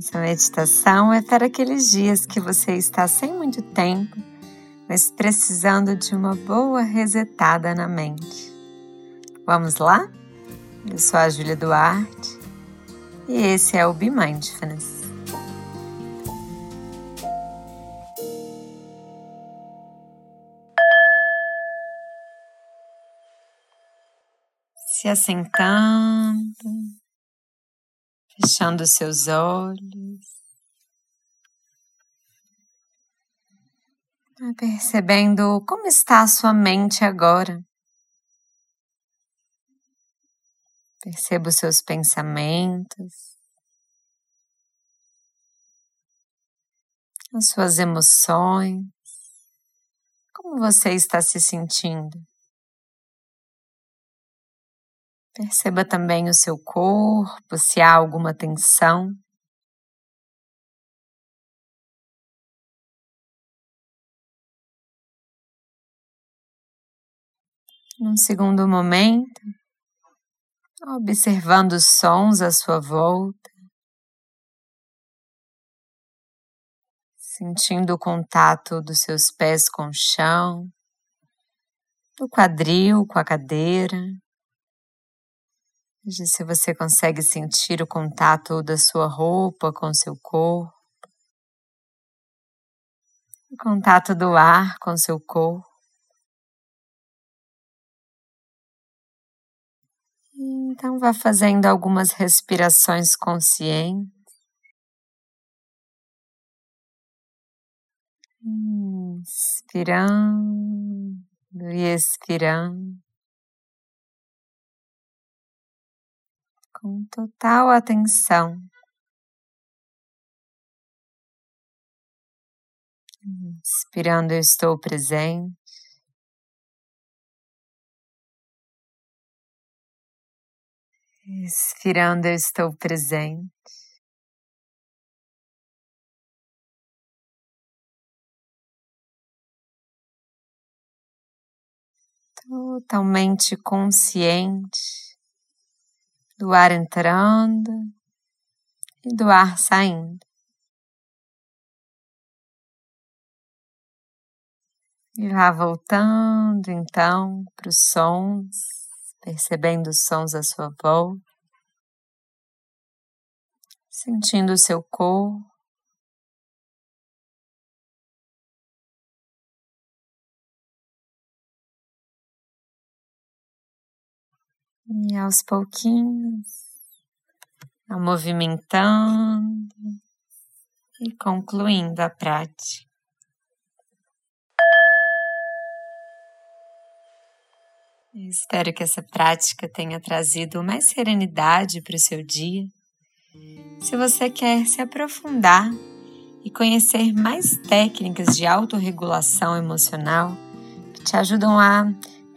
Essa meditação é para aqueles dias que você está sem muito tempo, mas precisando de uma boa resetada na mente. Vamos lá? Eu sou a Júlia Duarte e esse é o Be Mindfulness. Se assentando, fechando seus olhos, percebendo como está a sua mente agora. Perceba os seus pensamentos, as suas emoções, como você está se sentindo. Perceba também o seu corpo, se há alguma tensão. Num segundo momento, observando os sons à sua volta, sentindo o contato dos seus pés com o chão, do quadril com a cadeira. Veja se você consegue sentir o contato da sua roupa com seu corpo, o contato do ar com seu corpo. Então, vá fazendo algumas respirações conscientes. Inspirando e expirando. Com total atenção. Inspirando, eu estou presente. Expirando, eu estou presente. Totalmente consciente do ar entrando e do ar saindo. E vá voltando então para os sons percebendo os sons à sua volta, sentindo o seu corpo. E aos pouquinhos, movimentando e concluindo a prática. Espero que essa prática tenha trazido mais serenidade para o seu dia. Se você quer se aprofundar e conhecer mais técnicas de autorregulação emocional que te ajudam a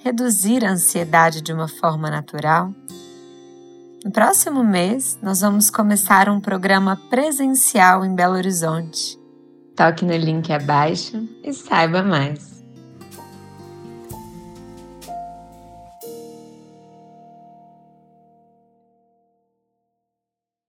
reduzir a ansiedade de uma forma natural, no próximo mês nós vamos começar um programa presencial em Belo Horizonte. Toque no link abaixo e saiba mais.